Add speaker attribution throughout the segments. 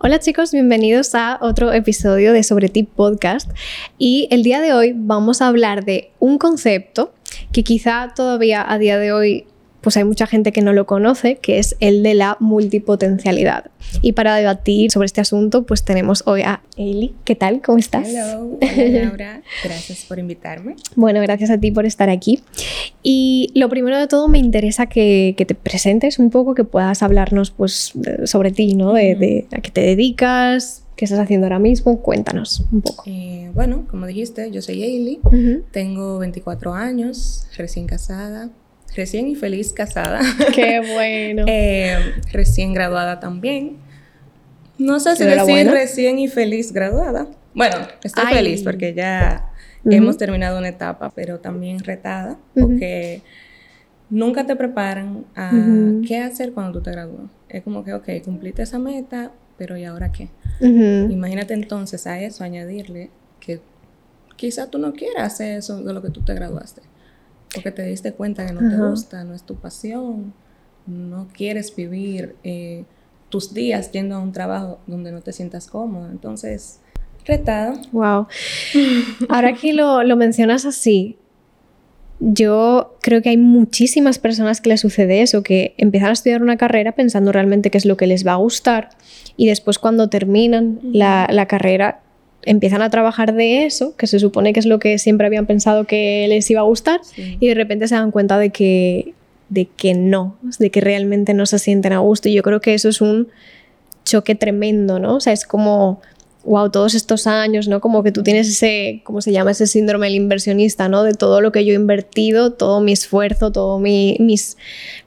Speaker 1: Hola chicos, bienvenidos a otro episodio de Sobre Ti Podcast. Y el día de hoy vamos a hablar de un concepto que quizá todavía a día de hoy pues hay mucha gente que no lo conoce, que es el de la multipotencialidad. Y para debatir sobre este asunto, pues tenemos hoy a Eli. ¿Qué tal? ¿Cómo estás?
Speaker 2: Hello, hola Laura. Gracias por invitarme.
Speaker 1: Bueno, gracias a ti por estar aquí. Y lo primero de todo, me interesa que, te presentes un poco, que puedas hablarnos pues, sobre ti, ¿no? De, a qué te dedicas, qué estás haciendo ahora mismo. Cuéntanos un poco.
Speaker 2: Eh, bueno, como dijiste, yo soy Eli, tengo 24 años, recién casada, recién y feliz casada.
Speaker 1: Qué bueno.
Speaker 2: Eh, recién graduada también. No sé si decir recién y feliz graduada. Bueno, estoy feliz porque ya hemos terminado una etapa, pero también retada, porque nunca te preparan a qué hacer cuando tú te gradúas. Es como que, ok, cumpliste esa meta, pero ¿y ahora qué? Imagínate entonces a eso añadirle que quizá tú no quieras hacer eso de lo que tú te graduaste. Porque te diste cuenta que no te gusta, no es tu pasión, no quieres vivir eh, tus días yendo a un trabajo donde no te sientas cómodo. Entonces, retado.
Speaker 1: Wow. Ahora que lo, lo mencionas así, yo creo que hay muchísimas personas que les sucede eso, que empiezan a estudiar una carrera pensando realmente qué es lo que les va a gustar y después cuando terminan la, la, carrera empiezan a trabajar de eso, que se supone que es lo que siempre habían pensado que les iba a gustar, y de repente se dan cuenta de que, de que no, de que realmente no se sienten a gusto. Y yo creo que eso es un choque tremendo, ¿no? O sea, es como wow, todos estos años, ¿no? Como que tú tienes ese, ¿cómo se llama? Ese síndrome del inversionista, ¿no? De todo lo que yo he invertido, todo mi esfuerzo, todos mis,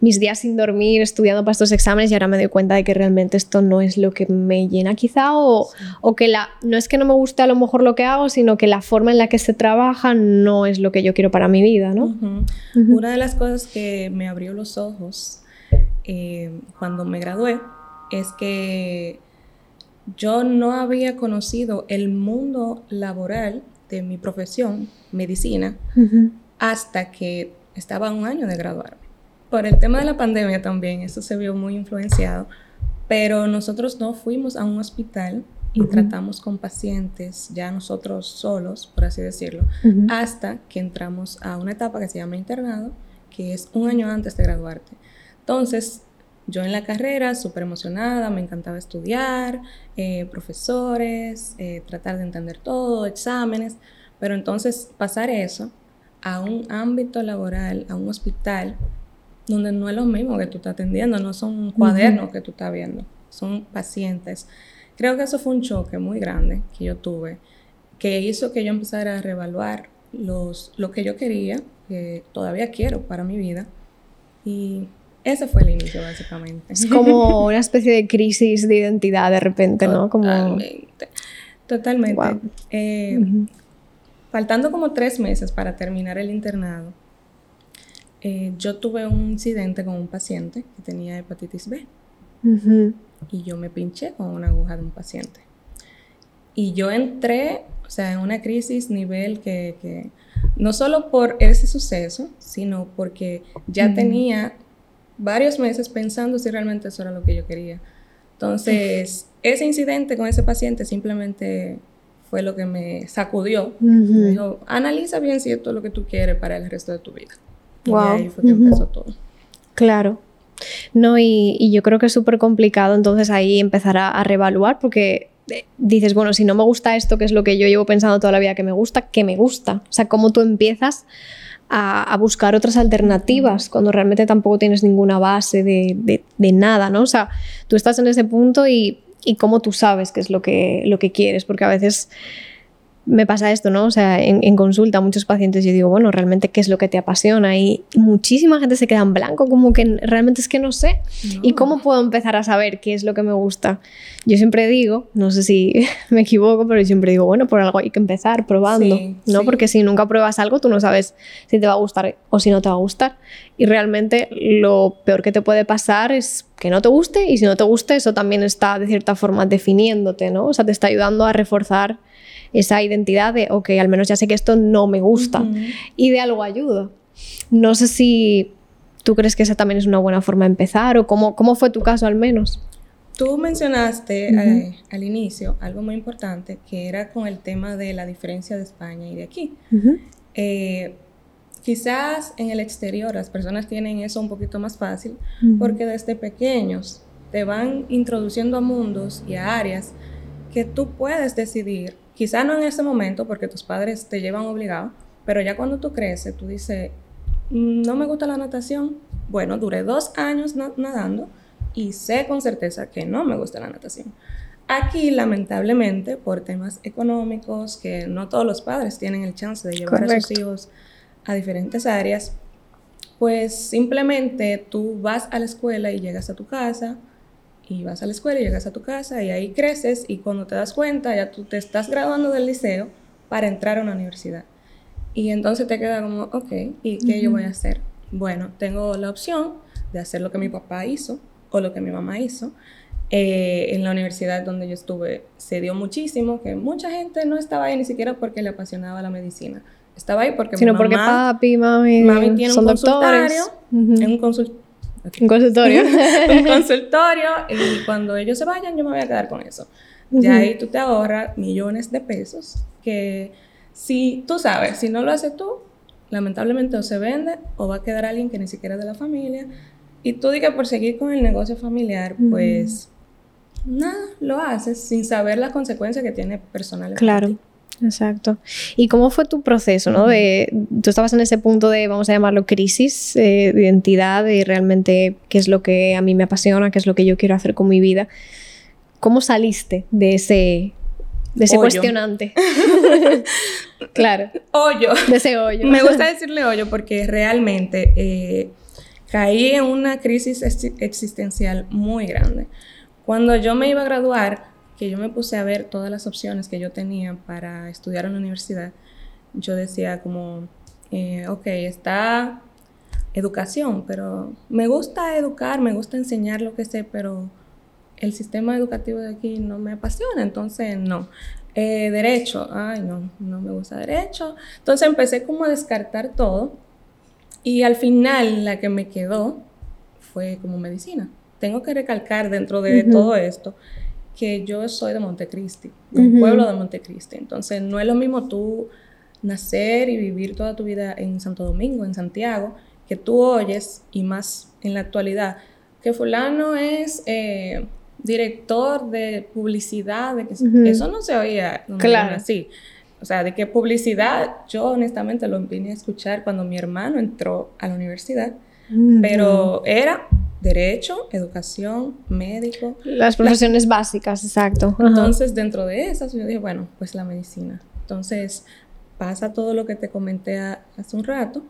Speaker 1: mis días sin dormir, estudiando para estos exámenes y ahora me doy cuenta de que realmente esto no es lo que me llena quizá o, o que la, no es que no me guste a lo mejor lo que hago, sino que la forma en la que se trabaja no es lo que yo quiero para mi vida, ¿no?
Speaker 2: Una de las cosas que me abrió los ojos eh, cuando me gradué es que yo no había conocido el mundo laboral de mi profesión, medicina, hasta que estaba un año de graduarme. Por el tema de la pandemia también, eso se vio muy influenciado, pero nosotros no fuimos a un hospital y tratamos con pacientes, ya nosotros solos, por así decirlo, hasta que entramos a una etapa que se llama internado, que es un año antes de graduarte. Entonces, yo en la carrera, súper emocionada, me encantaba estudiar, eh, profesores, eh, tratar de entender todo, exámenes, pero entonces pasar eso a un ámbito laboral, a un hospital, donde no es lo mismo que tú estás atendiendo, no son cuadernos que tú estás viendo, son pacientes. Creo que eso fue un choque muy grande que yo tuve, que hizo que yo empezara a reevaluar los, lo que yo quería, que todavía quiero para mi vida, y ese fue el inicio, básicamente.
Speaker 1: Es como una especie de crisis de identidad de repente, ¿no?
Speaker 2: Totalmente. Totalmente. Eh, faltando como tres meses para terminar el internado, eh, yo tuve un incidente con un paciente que tenía hepatitis B. Y yo me pinché con una aguja de un paciente. Y yo entré, o sea, en una crisis nivel que, no solo por ese suceso, sino porque ya tenía varios meses pensando si realmente eso era lo que yo quería. Entonces, ese incidente con ese paciente simplemente fue lo que me sacudió. Me dijo, analiza bien si esto es lo que tú quieres para el resto de tu vida. Y ahí fue que empezó todo.
Speaker 1: Claro. No, y, yo creo que es súper complicado entonces ahí empezar a, a reevaluar porque eh, dices, bueno, si no me gusta esto, que es lo que yo llevo pensando toda la vida que me gusta, ¿qué me gusta? O sea, cómo tú empiezas a, buscar otras alternativas cuando realmente tampoco tienes ninguna base de, nada, ¿no? O sea, tú estás en ese punto y, y cómo tú sabes qué es lo que, lo que quieres, porque a veces me pasa esto, ¿no? O sea, en, consulta a muchos pacientes yo digo, bueno, realmente qué es lo que te apasiona y muchísima gente se queda en blanco, como que realmente es que no sé. ¿Y cómo puedo empezar a saber qué es lo que me gusta? Yo siempre digo, no sé si me equivoco, pero yo siempre digo, bueno, por algo hay que empezar probando, ¿no? Porque si nunca pruebas algo, tú no sabes si te va a gustar o si no te va a gustar. Y realmente lo peor que te puede pasar es que no te guste y si no te guste, eso también está de cierta forma definiéndote, ¿no? O sea, te está ayudando a reforzar esa identidad de, ok, al menos ya sé que esto no me gusta y de algo ayuda. No sé si tú crees que esa también es una buena forma de empezar o cómo, cómo fue tu caso al menos.
Speaker 2: Tú mencionaste eh, al inicio algo muy importante que era con el tema de la diferencia de España y de aquí. Eh, quizás en el exterior las personas tienen eso un poquito más fácil porque desde pequeños te van introduciendo a mundos y a áreas que tú puedes decidir, quizás no en ese momento porque tus padres te llevan obligado, pero ya cuando tú creces, tú dices, mm, no me gusta la natación. Bueno, duré dos años nadando y sé con certeza que no me gusta la natación. Aquí, lamentablemente, por temas económicos, que no todos los padres tienen el chance de llevar a sus hijos a diferentes áreas, pues simplemente tú vas a la escuela y llegas a tu casa, y vas a la escuela y llegas a tu casa y ahí creces y cuando te das cuenta ya tú te estás graduando del liceo para entrar a una universidad. Y entonces te queda como, ok, ¿y qué yo voy a hacer? Bueno, tengo la opción de hacer lo que mi papá hizo, o lo que mi mamá hizo. Eh, en la universidad donde yo estuve se dio muchísimo, que mucha gente no estaba ahí ni siquiera porque le apasionaba la medicina. Estaba ahí porque
Speaker 1: Sino porque papi, mami,
Speaker 2: mami tiene un consultorio, un,
Speaker 1: un consultorio.
Speaker 2: un consultorio y cuando ellos se vayan yo me voy a quedar con eso. Ya ahí tú te ahorras millones de pesos que si tú sabes, si no lo haces tú, lamentablemente o se vende o va a quedar alguien que ni siquiera es de la familia y tú digas por seguir con el negocio familiar, pues nada, lo haces sin saber las consecuencias que tiene personalmente.
Speaker 1: Claro. Exacto. ¿Y cómo fue tu proceso, no? De, tú estabas en ese punto de, vamos a llamarlo, crisis eh, de identidad, de realmente qué es lo que a mí me apasiona, qué es lo que yo quiero hacer con mi vida. ¿Cómo saliste de ese, de ese cuestionante? claro.
Speaker 2: Hoyo.
Speaker 1: De ese hoyo.
Speaker 2: Me gusta decirle hoyo porque realmente eh, caí en una crisis existencial muy grande. Cuando yo me iba a graduar, que yo me puse a ver todas las opciones que yo tenía para estudiar en la universidad, yo decía como, eh, ok, está educación, pero me gusta educar, me gusta enseñar lo que sé, pero el sistema educativo de aquí no me apasiona, entonces no. Eh, derecho, ay no, no me gusta derecho. Entonces empecé como a descartar todo y al final la que me quedó fue como medicina. Tengo que recalcar dentro de todo esto que yo soy de Montecristi, del pueblo de Montecristi. Entonces no es lo mismo tú nacer y vivir toda tu vida en Santo Domingo, en Santiago, que tú oyes, y más en la actualidad, que fulano es eh, director de publicidad, de que eso no se oía
Speaker 1: claro.
Speaker 2: así. O sea, de qué publicidad, yo honestamente lo vine a escuchar cuando mi hermano entró a la universidad, pero era derecho, educación, médico.
Speaker 1: Las profesiones básicas, exacto.
Speaker 2: Entonces, dentro de esas, yo dije, bueno, pues la medicina. Entonces, pasa todo lo que te comenté hace un rato,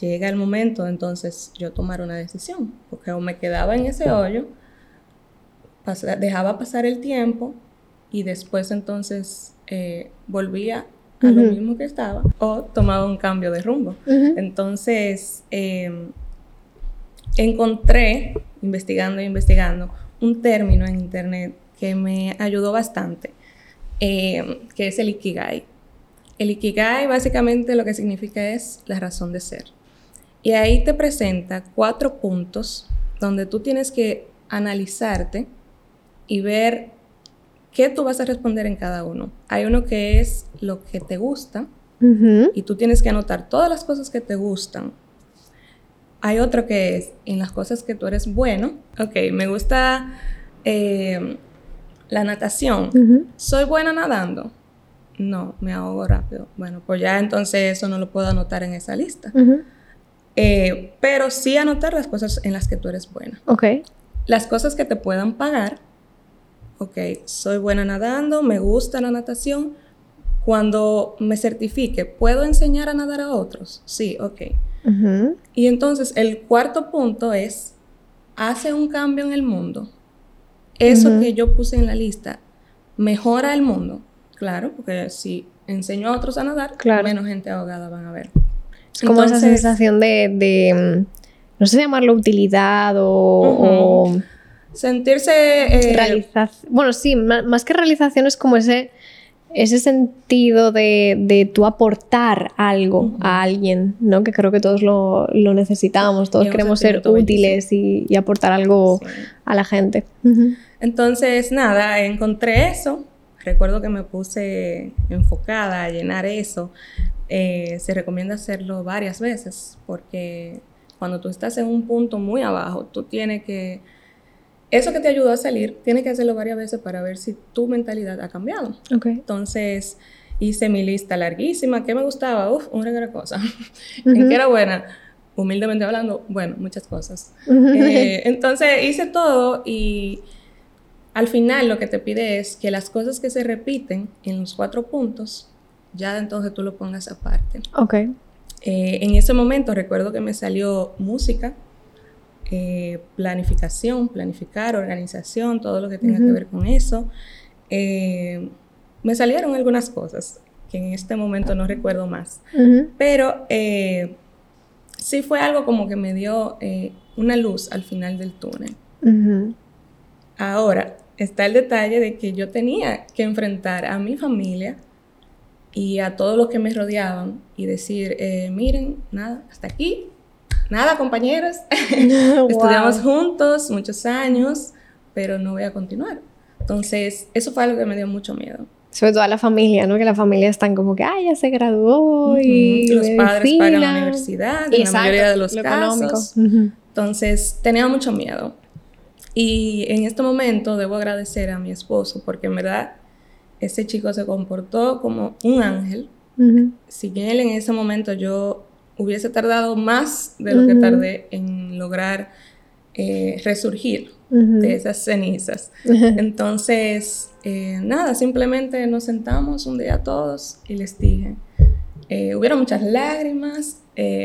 Speaker 2: llega el momento, entonces, yo tomar una decisión, porque o me quedaba en ese hoyo, dejaba pasar el tiempo y después entonces eh, volvía a lo mismo que estaba o tomaba un cambio de rumbo. Entonces, em, encontré, investigando e investigando, un término en internet que me ayudó bastante, em, que es el Ikigai. El Ikigai básicamente lo que significa es la razón de ser. Y ahí te presenta cuatro puntos donde tú tienes que analizarte y ver ¿qué tú vas a responder en cada uno? Hay uno que es lo que te gusta y tú tienes que anotar todas las cosas que te gustan. Hay otro que es en las cosas que tú eres bueno. Ok, me gusta eh, la natación. ¿Soy buena nadando? No, me ahogo rápido. Bueno, pues ya entonces eso no lo puedo anotar en esa lista. Eh, pero sí anotar las cosas en las que tú eres buena.
Speaker 1: Ok.
Speaker 2: Las cosas que te puedan pagar ok, soy buena nadando, me gusta la natación. Cuando me certifique, ¿puedo enseñar a nadar a otros? Sí, ok. Y entonces el cuarto punto es, hace un cambio en el mundo. Eso que yo puse en la lista, ¿mejora el mundo? Claro, porque si enseño a otros a nadar, menos gente ahogada van a ver.
Speaker 1: Es como esa sensación de, mm, no sé llamarlo utilidad o
Speaker 2: sentirse...
Speaker 1: Eh, bueno, sí, más, que realización es como ese... ese sentido de, de tú aportar algo a alguien, ¿no? Que creo que todos lo, lo necesitamos, todos queremos ser útiles y, y, aportar algo a la gente.
Speaker 2: Entonces, nada, encontré eso. Recuerdo que me puse enfocada a llenar eso. Eh, se recomienda hacerlo varias veces porque cuando tú estás en un punto muy abajo, tú tienes que eso que te ayudó a salir, tienes que hacerlo varias veces para ver si tu mentalidad ha cambiado.
Speaker 1: Okay.
Speaker 2: Entonces, hice mi lista larguísima. ¿Qué me gustaba? Uf, una gran cosa. ¿En qué era buena? Humildemente hablando, bueno, muchas cosas. Eh, entonces, hice todo y al final lo que te pide es que las cosas que se repiten en los cuatro puntos, ya entonces tú lo pongas aparte.
Speaker 1: Ok.
Speaker 2: Eh, en ese momento recuerdo que me salió música, eh, planificación, planificar, organización, todo lo que tenga que ver con eso. Eh, me salieron algunas cosas que en este momento no recuerdo más, pero eh, sí fue algo como que me dio una luz al final del túnel. Ahora está el detalle de que yo tenía que enfrentar a mi familia y a todos los que me rodeaban y decir, miren, nada, hasta aquí, nada, compañeros, estudiamos juntos muchos años, pero no voy a continuar. Entonces, eso fue algo que me dio mucho miedo.
Speaker 1: Sobre todo a la familia, ¿no? Que la familia están como que, ay, ya se graduó y...
Speaker 2: Los padres pagan la universidad, en la mayoría de los casos. Entonces, tenía mucho miedo. Y en este momento debo agradecer a mi esposo, porque en verdad ese chico se comportó como un ángel. Si bien él en ese momento yo hubiese tardado más de lo que tardé en lograr eh, resurgir de esas cenizas. Entonces, eh, nada, simplemente nos sentamos un día todos y les dije, eh, hubieron muchas lágrimas,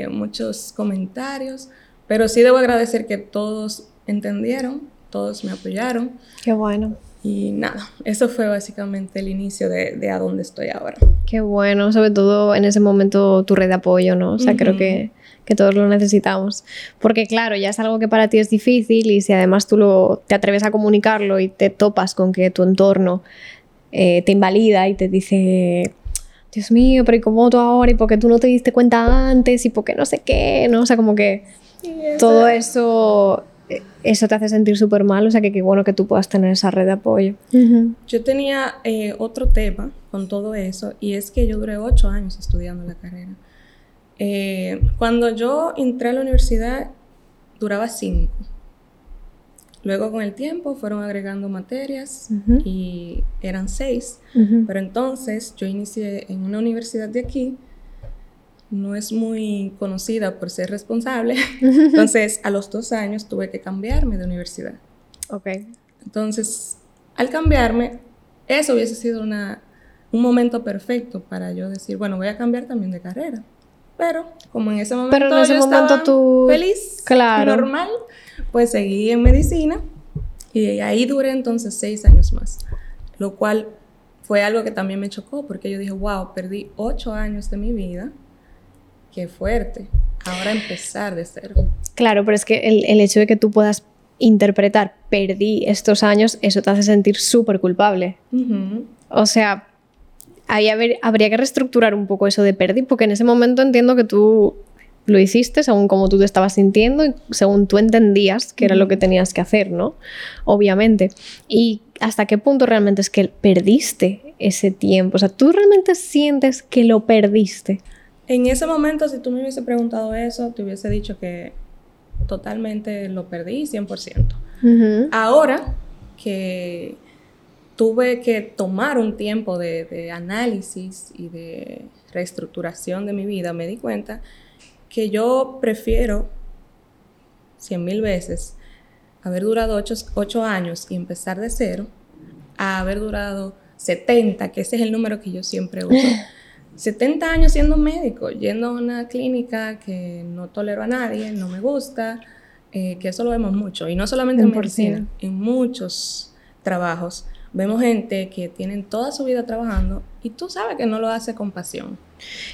Speaker 2: muchos comentarios, pero sí debo agradecer que todos entendieron, todos me apoyaron.
Speaker 1: Qué bueno.
Speaker 2: Y nada, eso fue básicamente el inicio de, de, a dónde estoy ahora.
Speaker 1: Qué bueno, sobre todo en ese momento tu red de apoyo, ¿no? O sea, creo que, que, todos lo necesitamos. Porque claro, ya es algo que para ti es difícil y si además tú lo, te atreves a comunicarlo y te topas con que tu entorno eh, te invalida y te dice, Dios mío, pero ¿y cómo tú ahora? ¿Y por qué tú no te diste cuenta antes? ¿Y por qué no sé qué? ¿No? O sea, como que todo eso eso te hace sentir súper mal, o sea que qué bueno que tú puedas tener esa red de apoyo.
Speaker 2: Yo tenía eh, otro tema con todo eso y es que yo duré ocho años estudiando la carrera. Eh, cuando yo entré a la universidad duraba cinco. Luego con el tiempo fueron agregando materias y eran seis, pero entonces yo inicié en una universidad de aquí no es muy conocida por ser responsable. Entonces, a los dos años tuve que cambiarme de universidad.
Speaker 1: Ok.
Speaker 2: Entonces, al cambiarme, eso hubiese sido una, un momento perfecto para yo decir, bueno, voy a cambiar también de carrera. Pero, como en ese momento,
Speaker 1: Pero en ese
Speaker 2: yo
Speaker 1: momento
Speaker 2: estaba
Speaker 1: tú...
Speaker 2: feliz,
Speaker 1: claro.
Speaker 2: normal, pues seguí en medicina y ahí duré entonces seis años más. Lo cual fue algo que también me chocó porque yo dije, wow, perdí ocho años de mi vida Qué fuerte. Ahora empezar de cero.
Speaker 1: Claro, pero es que el, hecho de que tú puedas interpretar perdí estos años, eso te hace sentir súper culpable. O sea, ahí habría que reestructurar un poco eso de perdí, porque en ese momento entiendo que tú lo hiciste según como tú te estabas sintiendo y según tú entendías que era lo que tenías que hacer, ¿no? Obviamente. Y hasta qué punto realmente es que perdiste ese tiempo. O sea, tú realmente sientes que lo perdiste.
Speaker 2: En ese momento, si tú me hubiese preguntado eso, te hubiese dicho que totalmente lo perdí 100%. Ahora que tuve que tomar un tiempo de, análisis y de reestructuración de mi vida, me di cuenta que yo prefiero 100 mil veces haber durado 8, años y empezar de cero a haber durado 70, que ese es el número que yo siempre uso. 70 años siendo médico, yendo a una clínica que no tolero a nadie, no me gusta, eh, que eso lo vemos mucho. Y no solamente en medicina, en muchos trabajos. Vemos gente que tienen toda su vida trabajando y tú sabes que no lo hace con pasión.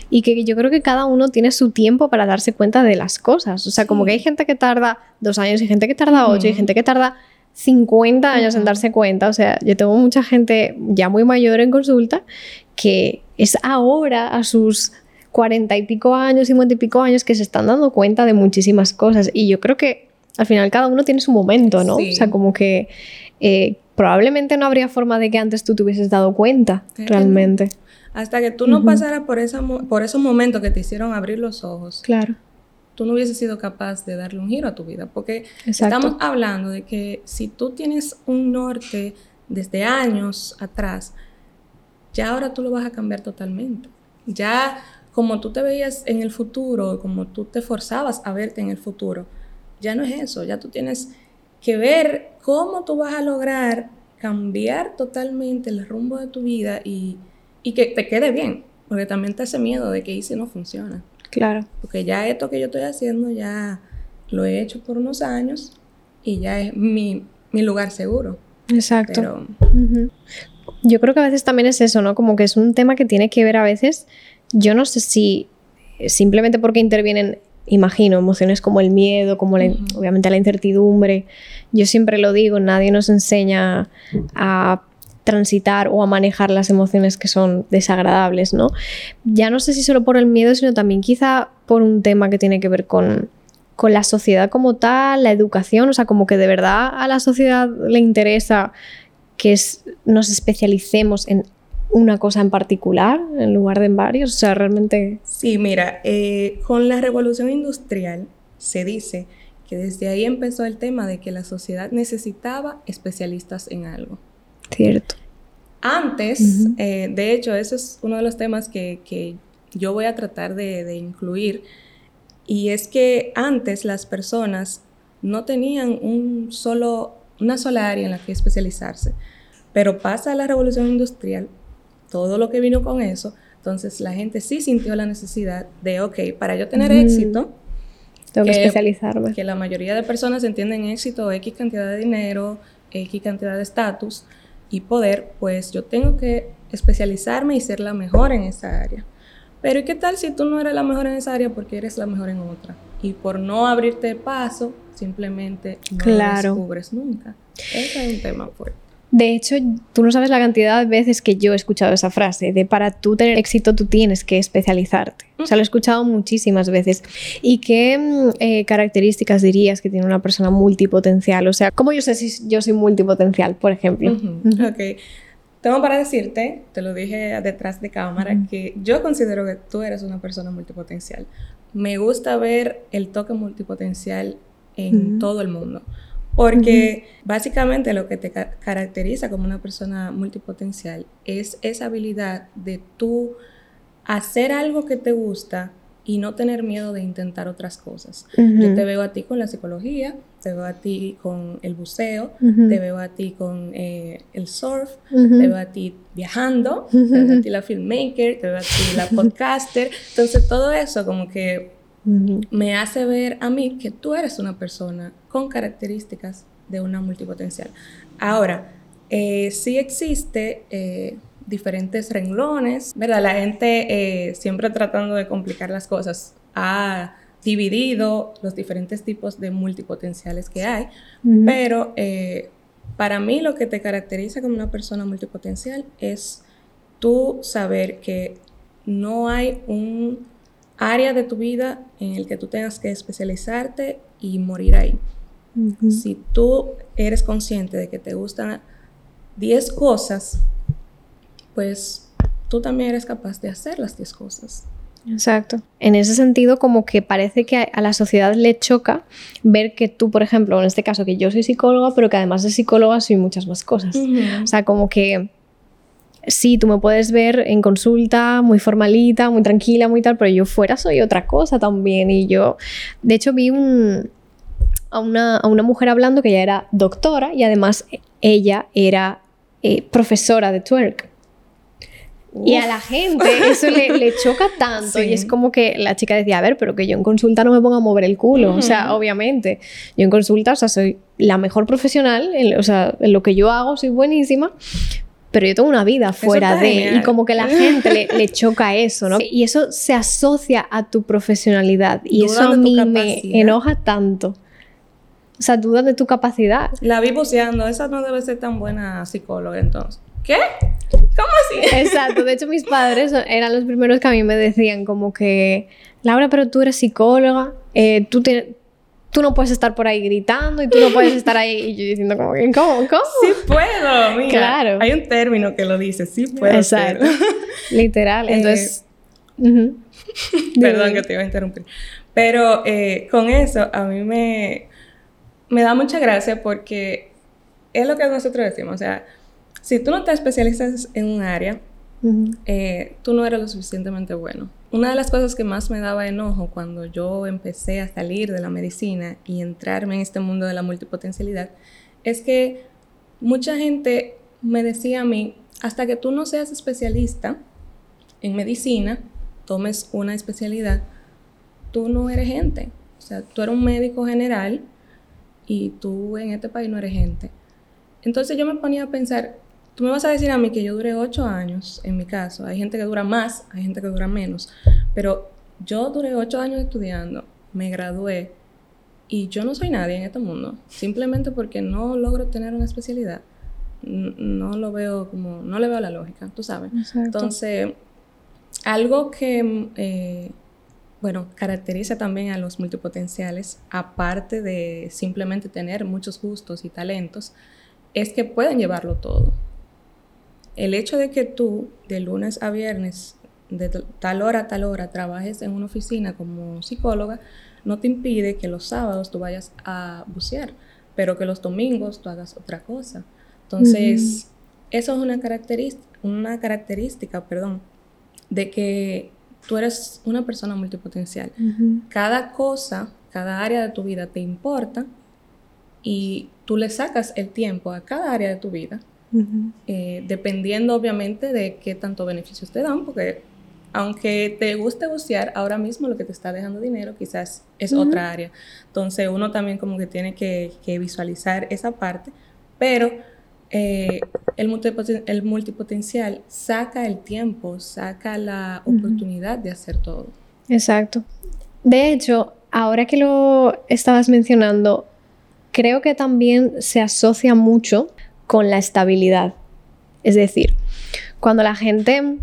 Speaker 1: Y que yo creo que cada uno tiene su tiempo para darse cuenta de las cosas. O sea, como que hay gente que tarda dos años, hay gente que tarda ocho, hay gente que tarda 50 años en darse cuenta. O sea, yo tengo mucha gente ya muy mayor en consulta que es ahora a sus cuarenta y pico años, cincuenta y pico años que se están dando cuenta de muchísimas cosas. Y yo creo que al final cada uno tiene su momento, ¿no? O sea, como que eh, probablemente no habría forma de que antes tú te hubieses dado cuenta realmente.
Speaker 2: Hasta que tú no pasaras por, esa, por esos momentos que te hicieron abrir los ojos.
Speaker 1: Claro.
Speaker 2: Tú no hubieses sido capaz de darle un giro a tu vida. Porque estamos hablando de que si tú tienes un norte desde años atrás, ya ahora tú lo vas a cambiar totalmente. Ya como tú te veías en el futuro, como tú te forzabas a verte en el futuro, ya no es eso, ya tú tienes que ver cómo tú vas a lograr cambiar totalmente el rumbo de tu vida y, que te quede bien, porque también te hace miedo de que hice no funciona.
Speaker 1: Claro.
Speaker 2: Porque ya esto que yo estoy haciendo ya lo he hecho por unos años y ya es mi, lugar seguro.
Speaker 1: Exacto. Yo creo que a veces también es eso, ¿no? Como que es un tema que tiene que ver a veces, yo no sé si simplemente porque intervienen imagino, emociones como el miedo, como obviamente la incertidumbre. Yo siempre lo digo, nadie nos enseña a transitar o a manejar las emociones que son desagradables, ¿no? Ya no sé si solo por el miedo, sino también quizá por un tema que tiene que ver con, con la sociedad como tal, la educación, o sea, como que de verdad a la sociedad le interesa que nos especialicemos en una cosa en particular en lugar de en varios? O sea, realmente...
Speaker 2: Sí, mira, eh, con la revolución industrial se dice que desde ahí empezó el tema de que la sociedad necesitaba especialistas en algo.
Speaker 1: Cierto.
Speaker 2: Antes, eh, de hecho, ese es uno de los temas que, yo voy a tratar de, de, incluir, y es que antes las personas no tenían un solo, una sola área en la que especializarse, pero pasa la revolución industrial todo lo que vino con eso, entonces la gente sí sintió la necesidad de, ok, para yo tener éxito,
Speaker 1: tengo que, especializarme.
Speaker 2: Que la mayoría de personas entienden éxito, X cantidad de dinero, X cantidad de estatus y poder, pues yo tengo que especializarme y ser la mejor en esa área. Pero ¿y qué tal si tú no eres la mejor en esa área porque eres la mejor en otra? Y por no abrirte paso, simplemente no lo descubres nunca. Ese es un tema fuerte.
Speaker 1: De hecho, tú no sabes la cantidad de veces que yo he escuchado esa frase de para tú tener éxito tú tienes que especializarte. O sea, lo he escuchado muchísimas veces. ¿Y qué mm, eh, características dirías que tiene una persona multipotencial? O sea, ¿cómo yo sé si yo soy multipotencial, por ejemplo?
Speaker 2: Ok. Tengo para decirte, te lo dije detrás de cámara, que yo considero que tú eres una persona multipotencial. Me gusta ver el toque multipotencial en todo el mundo. Porque básicamente lo que te caracteriza como una persona multipotencial es esa habilidad de tú hacer algo que te gusta y no tener miedo de intentar otras cosas. Yo te veo a ti con la psicología, te veo a ti con el buceo, te veo a ti con eh, el surf, te veo a ti viajando, te veo a ti la filmmaker, te veo a ti la podcaster. Entonces todo eso como que me hace ver a mí que tú eres una persona con características de una multipotencial. Ahora, eh, sí existe eh, diferentes renglones, ¿verdad? La gente eh, siempre tratando de complicar las cosas ha dividido los diferentes tipos de multipotenciales que hay, pero para mí lo que te caracteriza como una persona multipotencial es tú saber que no hay un área de tu vida en el que tú tengas que especializarte y morir ahí. Si tú eres consciente de que te gustan 10 cosas, pues tú también eres capaz de hacer las 10 cosas.
Speaker 1: Exacto. En ese sentido, como que parece que a la sociedad le choca ver que tú, por ejemplo, en este caso, que yo soy psicóloga, pero que además de psicóloga soy muchas más cosas. O sea, como que sí, tú me puedes ver en consulta muy formalita, muy tranquila, muy tal, pero yo fuera soy otra cosa también. Y yo, de hecho, vi a, una, mujer hablando que ella era doctora y además ella era eh, profesora de twerk. Y a la gente eso le, choca tanto. Y es como que la chica decía, a ver, pero que yo en consulta no me ponga a mover el culo. O sea, obviamente, yo en consulta, o sea, soy la mejor profesional, o sea, en lo que yo hago soy buenísima, pero yo tengo una vida fuera de, y como que la gente le, choca eso, ¿no? Y eso se asocia a tu profesionalidad y eso a mí me enoja tanto. O sea, dudas de tu capacidad.
Speaker 2: La vi buceando, esa no debe ser tan buena psicóloga entonces. ¿Qué? ¿Cómo así?
Speaker 1: Exacto, de hecho mis padres eran los primeros que a mí me decían como que, Laura, pero tú eres psicóloga, eh, tú, tú no puedes estar por ahí gritando y tú no puedes estar ahí y yo diciendo como que, ¿cómo? ¿Cómo?
Speaker 2: Sí puedo, mira. Claro. Hay un término que lo dice, sí puedo. Exacto.
Speaker 1: Literal, eh, entonces...
Speaker 2: Perdón que te iba a interrumpir. Pero eh, con eso a mí me, me da mucha gracia porque es lo que nosotros decimos. O sea, si tú no te especializas en un área, eh, tú no eres lo suficientemente bueno. Una de las cosas que más me daba enojo cuando yo empecé a salir de la medicina y entrarme en este mundo de la multipotencialidad es que mucha gente me decía a mí, hasta que tú no seas especialista en medicina, tomes una especialidad, tú no eres gente. O sea, tú eres un médico general y tú en este país no eres gente. Entonces yo me ponía a pensar, tú me vas a decir a mí que yo duré ocho años, en mi caso, hay gente que dura más, hay gente que dura menos, pero yo duré ocho años estudiando, me gradué y yo no soy nadie en este mundo, simplemente porque no logro tener una especialidad. No lo veo como, no le veo la lógica, tú sabes. Entonces, algo que eh, bueno, caracteriza también a los multipotenciales, aparte de simplemente tener muchos gustos y talentos, es que pueden llevarlo todo. El hecho de que tú de lunes a viernes, de tal hora a tal hora, trabajes en una oficina como psicóloga, no te impide que los sábados tú vayas a bucear, pero que los domingos tú hagas otra cosa. Entonces, eso es una característica, una característica, perdón, de que tú eres una persona multipotencial. Cada cosa, cada área de tu vida te importa y tú le sacas el tiempo a cada área de tu vida, eh, dependiendo obviamente de qué tanto beneficios te dan, porque aunque te guste bucear, ahora mismo lo que te está dejando dinero quizás es otra área. Entonces uno también como que tiene que, que visualizar esa parte, pero eh, el, multipotencial saca el tiempo, saca la oportunidad de hacer todo.
Speaker 1: Exacto. De hecho, ahora que lo estabas mencionando, creo que también se asocia mucho con la estabilidad. Es decir, cuando la gente,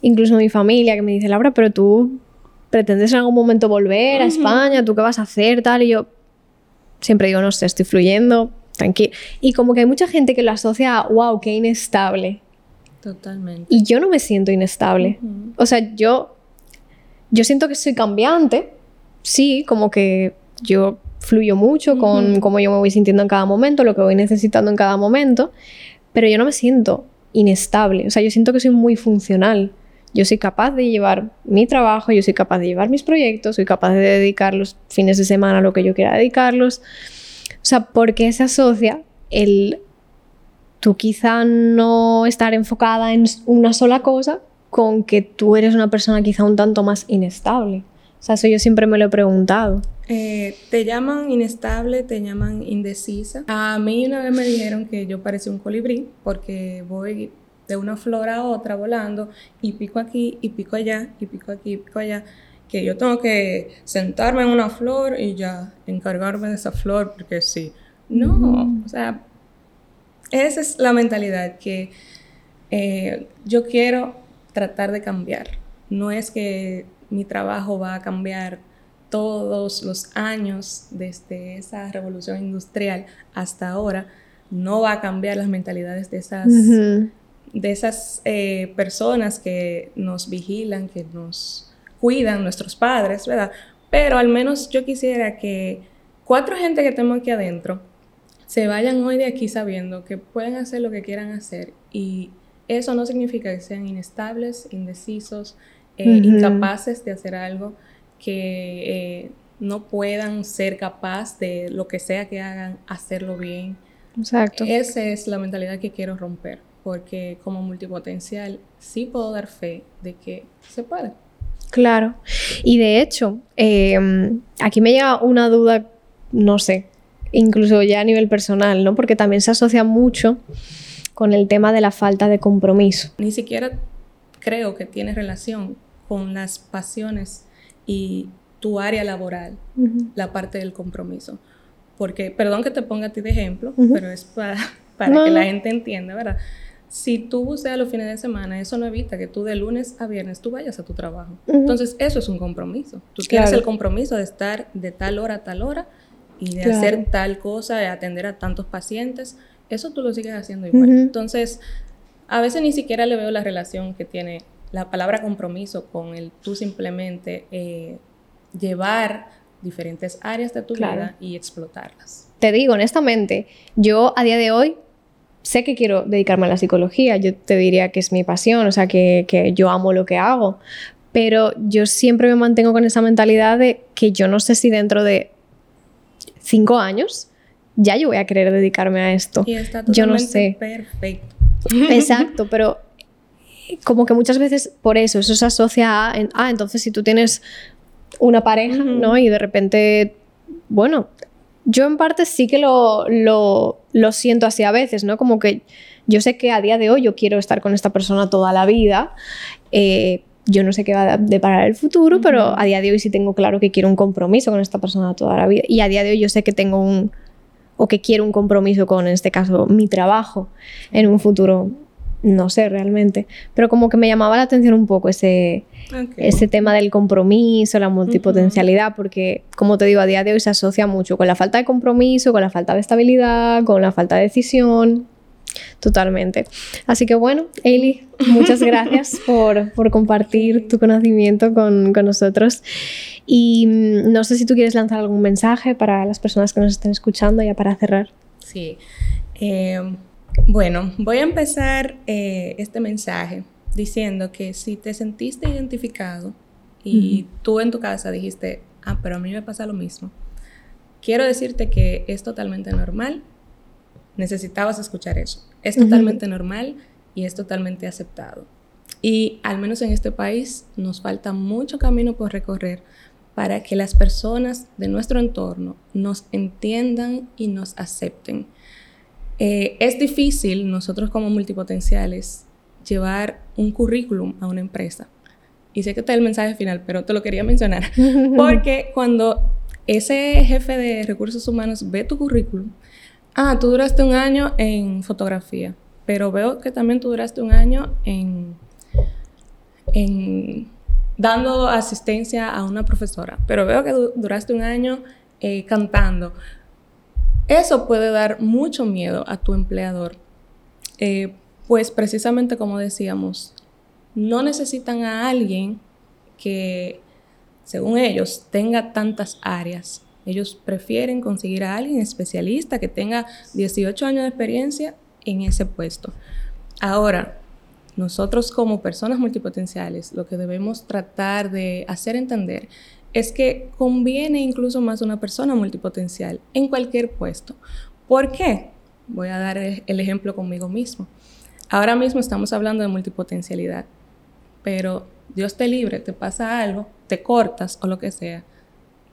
Speaker 1: incluso mi familia, que me dice, Laura, pero tú pretendes en algún momento volver a España, ¿tú qué vas a hacer? Tal, y yo siempre digo, no sé, estoy fluyendo, tranquilo. Y como que hay mucha gente que lo asocia a, wow, qué inestable.
Speaker 2: Totalmente.
Speaker 1: Y yo no me siento inestable. O sea, yo, yo siento que soy cambiante. Sí, como que yo fluyo mucho con cómo yo me voy sintiendo en cada momento, lo que voy necesitando en cada momento, pero yo no me siento inestable. O sea, yo siento que soy muy funcional. Yo soy capaz de llevar mi trabajo, yo soy capaz de llevar mis proyectos, soy capaz de dedicar los fines de semana a lo que yo quiera dedicarlos. O sea, ¿por qué se asocia el tú quizá no estar enfocada en una sola cosa con que tú eres una persona quizá un tanto más inestable? O sea, eso yo siempre me lo he preguntado.
Speaker 2: Eh, te llaman inestable, te llaman indecisa. A mí una vez me dijeron que yo parecía un colibrí porque voy de una flor a otra volando y pico aquí y pico allá y pico aquí y pico allá que yo tengo que sentarme en una flor y ya encargarme de esa flor porque sí. No, o sea, esa es la mentalidad que eh, yo quiero tratar de cambiar. No es que mi trabajo va a cambiar todos los años desde esa revolución industrial hasta ahora. No va a cambiar las mentalidades de esas, de esas eh, personas que nos vigilan, que nos cuidan nuestros padres, ¿verdad? Pero al menos yo quisiera que cuatro gente que tenemos aquí adentro se vayan hoy de aquí sabiendo que pueden hacer lo que quieran hacer y eso no significa que sean inestables, indecisos, eh, incapaces de hacer algo, que eh, no puedan ser capaz de lo que sea que hagan, hacerlo bien.
Speaker 1: Exacto.
Speaker 2: Esa es la mentalidad que quiero romper, porque como multipotencial sí puedo dar fe de que se puede.
Speaker 1: Claro. Y de hecho, em, aquí me llega una duda, no sé, incluso ya a nivel personal, ¿no? Porque también se asocia mucho con el tema de la falta de compromiso.
Speaker 2: Ni siquiera creo que tiene relación con las pasiones y tu área laboral, la parte del compromiso. porque, perdón que te ponga a ti de ejemplo, pero es para, para que la gente entienda, ¿verdad? Si tú buceas los fines de semana, eso no evita que tú de lunes a viernes tú vayas a tu trabajo. Entonces, eso es un compromiso. Tú tienes el compromiso de estar de tal hora a tal hora y de hacer tal cosa, de atender a tantos pacientes. Eso tú lo sigues haciendo igual. Entonces, a veces ni siquiera le veo la relación que tiene la palabra compromiso con el tú simplemente eh, llevar diferentes áreas de tu vida y explotarlas.
Speaker 1: Te digo, honestamente, yo a día de hoy sé que quiero dedicarme a la psicología, yo te diría que es mi pasión, o sea, que, yo amo lo que hago, pero yo siempre me mantengo con esa mentalidad de que yo no sé si dentro de cinco años ya yo voy a querer dedicarme a esto.
Speaker 2: Y está
Speaker 1: yo no sé.
Speaker 2: Perfecto.
Speaker 1: Exacto, pero como que muchas veces por eso, eso se asocia a, ah, entonces si tú tienes una pareja, ¿no? Y de repente, bueno, yo en parte sí que lo, lo, lo, siento así a veces, ¿no? Como que yo sé que a día de hoy yo quiero estar con esta persona toda la vida. Eh, yo no sé qué va a deparar el futuro, pero a día de hoy sí tengo claro que quiero un compromiso con esta persona toda la vida. Y a día de hoy yo sé que tengo un, o que quiero un compromiso con, en este caso, mi trabajo en un futuro. No sé realmente, pero como que me llamaba la atención un poco ese, ese tema del compromiso, la multipotencialidad, porque como te digo, a día de hoy se asocia mucho con la falta de compromiso, con la falta de estabilidad, con la falta de decisión. Totalmente. Así que bueno, Ailey, muchas gracias por, por, compartir tu conocimiento con, con, nosotros. Y mm, no sé si tú quieres lanzar algún mensaje para las personas que nos estén escuchando ya para cerrar.
Speaker 2: Sí. Eh, bueno, voy a empezar eh, este mensaje diciendo que si te sentiste identificado y tú en tu casa dijiste, ah, pero a mí me pasa lo mismo, quiero decirte que es totalmente normal, necesitabas escuchar eso, es totalmente normal y es totalmente aceptado. Y al menos en este país nos falta mucho camino por recorrer para que las personas de nuestro entorno nos entiendan y nos acepten. Eh, es difícil nosotros como multipotenciales llevar un currículum a una empresa. Y sé que está el mensaje final, pero te lo quería mencionar. Porque cuando ese jefe de recursos humanos ve tu currículum, ah, tú duraste un año en fotografía, pero veo que también tú duraste un año en, en dando asistencia a una profesora, pero veo que duraste un año eh, cantando. Eso puede dar mucho miedo a tu empleador. Eh, pues precisamente como decíamos, no necesitan a alguien que, según ellos, tenga tantas áreas. Ellos prefieren conseguir a alguien especialista que tenga 18 años de experiencia en ese puesto. Ahora, nosotros como personas multipotenciales, lo que debemos tratar de hacer entender es que conviene incluso más una persona multipotencial en cualquier puesto. ¿Por qué? Voy a dar el ejemplo conmigo mismo. Ahora mismo estamos hablando de multipotencialidad, pero Dios te libre, te pasa algo, te cortas o lo que sea.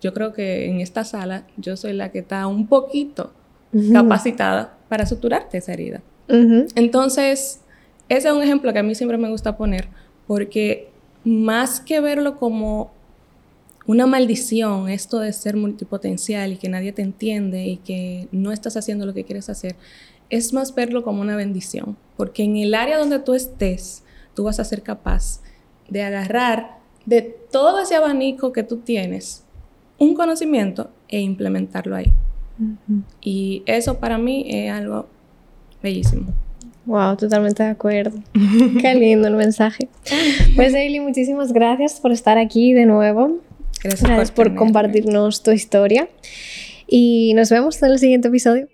Speaker 2: Yo creo que en esta sala yo soy la que está un poquito capacitada para suturarte esa herida. Entonces, ese es un ejemplo que a mí siempre me gusta poner porque más que verlo como una maldición, esto de ser multipotencial y que nadie te entiende y que no estás haciendo lo que quieres hacer, es más verlo como una bendición, porque en el área donde tú estés, tú vas a ser capaz de agarrar de todo ese abanico que tú tienes un conocimiento e implementarlo ahí. Y eso para mí es algo bellísimo.
Speaker 1: Wow, totalmente de acuerdo. Qué lindo el mensaje. Pues, Ailey, muchísimas gracias por estar aquí de nuevo. Gracias, por compartirnos tu historia. Y nos vemos en el siguiente episodio.